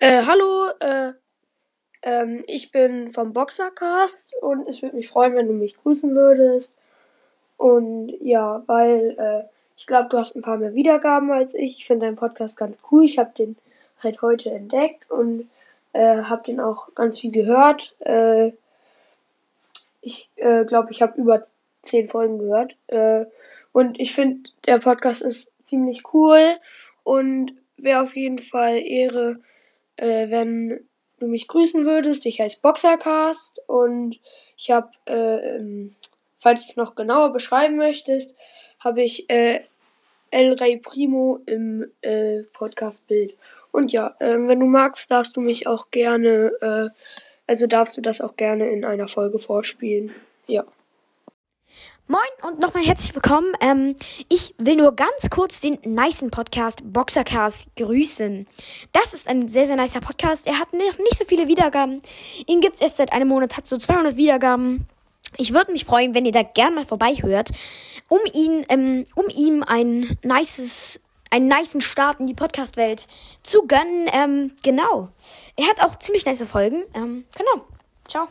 Äh, hallo, äh, ähm, ich bin vom Boxercast und es würde mich freuen, wenn du mich grüßen würdest. Und ja, weil äh, ich glaube, du hast ein paar mehr Wiedergaben als ich. Ich finde deinen Podcast ganz cool. Ich habe den halt heute entdeckt und äh, habe den auch ganz viel gehört. Äh, ich äh, glaube, ich habe über zehn Folgen gehört. Äh, und ich finde, der Podcast ist ziemlich cool und wäre auf jeden Fall Ehre, äh, wenn du mich grüßen würdest. Ich heiße Boxercast und ich habe, äh, ähm, falls du es noch genauer beschreiben möchtest, habe ich äh, El Rey Primo im äh, Podcast-Bild. Und ja, äh, wenn du magst, darfst du mich auch gerne, äh, also darfst du das auch gerne in einer Folge vorspielen. Ja. Moin und nochmal herzlich willkommen. Ähm, ich will nur ganz kurz den nicen Podcast Boxercast grüßen. Das ist ein sehr, sehr nicer Podcast. Er hat noch nicht so viele Wiedergaben. Ihn gibt's erst seit einem Monat, hat so 200 Wiedergaben. Ich würde mich freuen, wenn ihr da gern mal vorbeihört, um ihn, ähm, um ihm ein nices, einen nicen Start in die Podcast-Welt zu gönnen. Ähm, genau. Er hat auch ziemlich nice Folgen. Ähm, genau. Ciao.